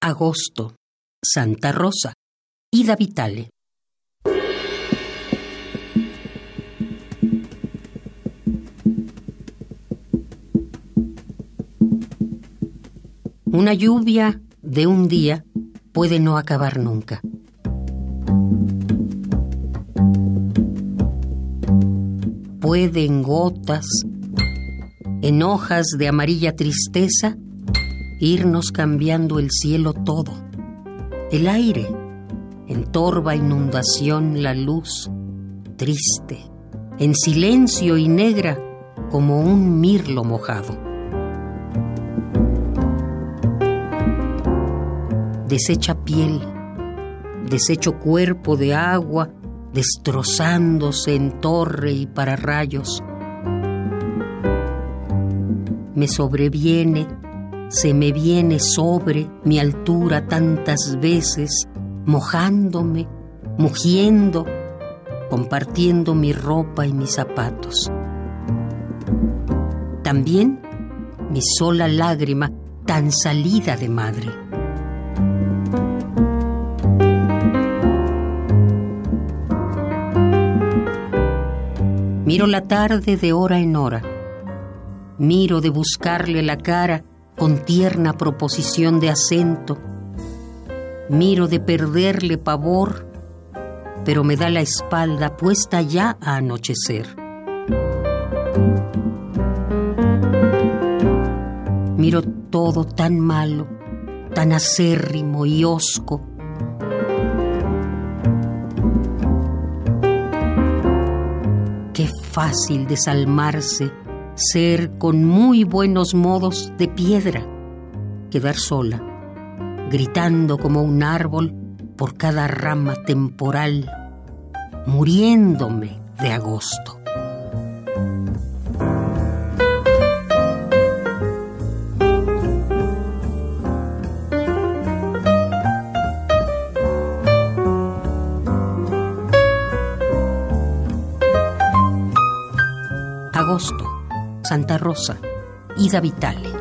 Agosto, Santa Rosa, Ida Vitale. Una lluvia de un día puede no acabar nunca. Puede en gotas, en hojas de amarilla tristeza, irnos cambiando el cielo todo, el aire, en torva inundación la luz, triste, en silencio y negra como un mirlo mojado. Desecha piel, desecho cuerpo de agua, destrozándose en torre y para rayos. Me sobreviene se me viene sobre mi altura tantas veces, mojándome, mugiendo, compartiendo mi ropa y mis zapatos. También mi sola lágrima tan salida de madre. Miro la tarde de hora en hora. Miro de buscarle la cara con tierna proposición de acento. Miro de perderle pavor, pero me da la espalda puesta ya a anochecer. Miro todo tan malo, tan acérrimo y hosco. Qué fácil desalmarse ser con muy buenos modos de piedra, quedar sola, gritando como un árbol por cada rama temporal, muriéndome de agosto. Agosto Santa Rosa, Ida Vitale.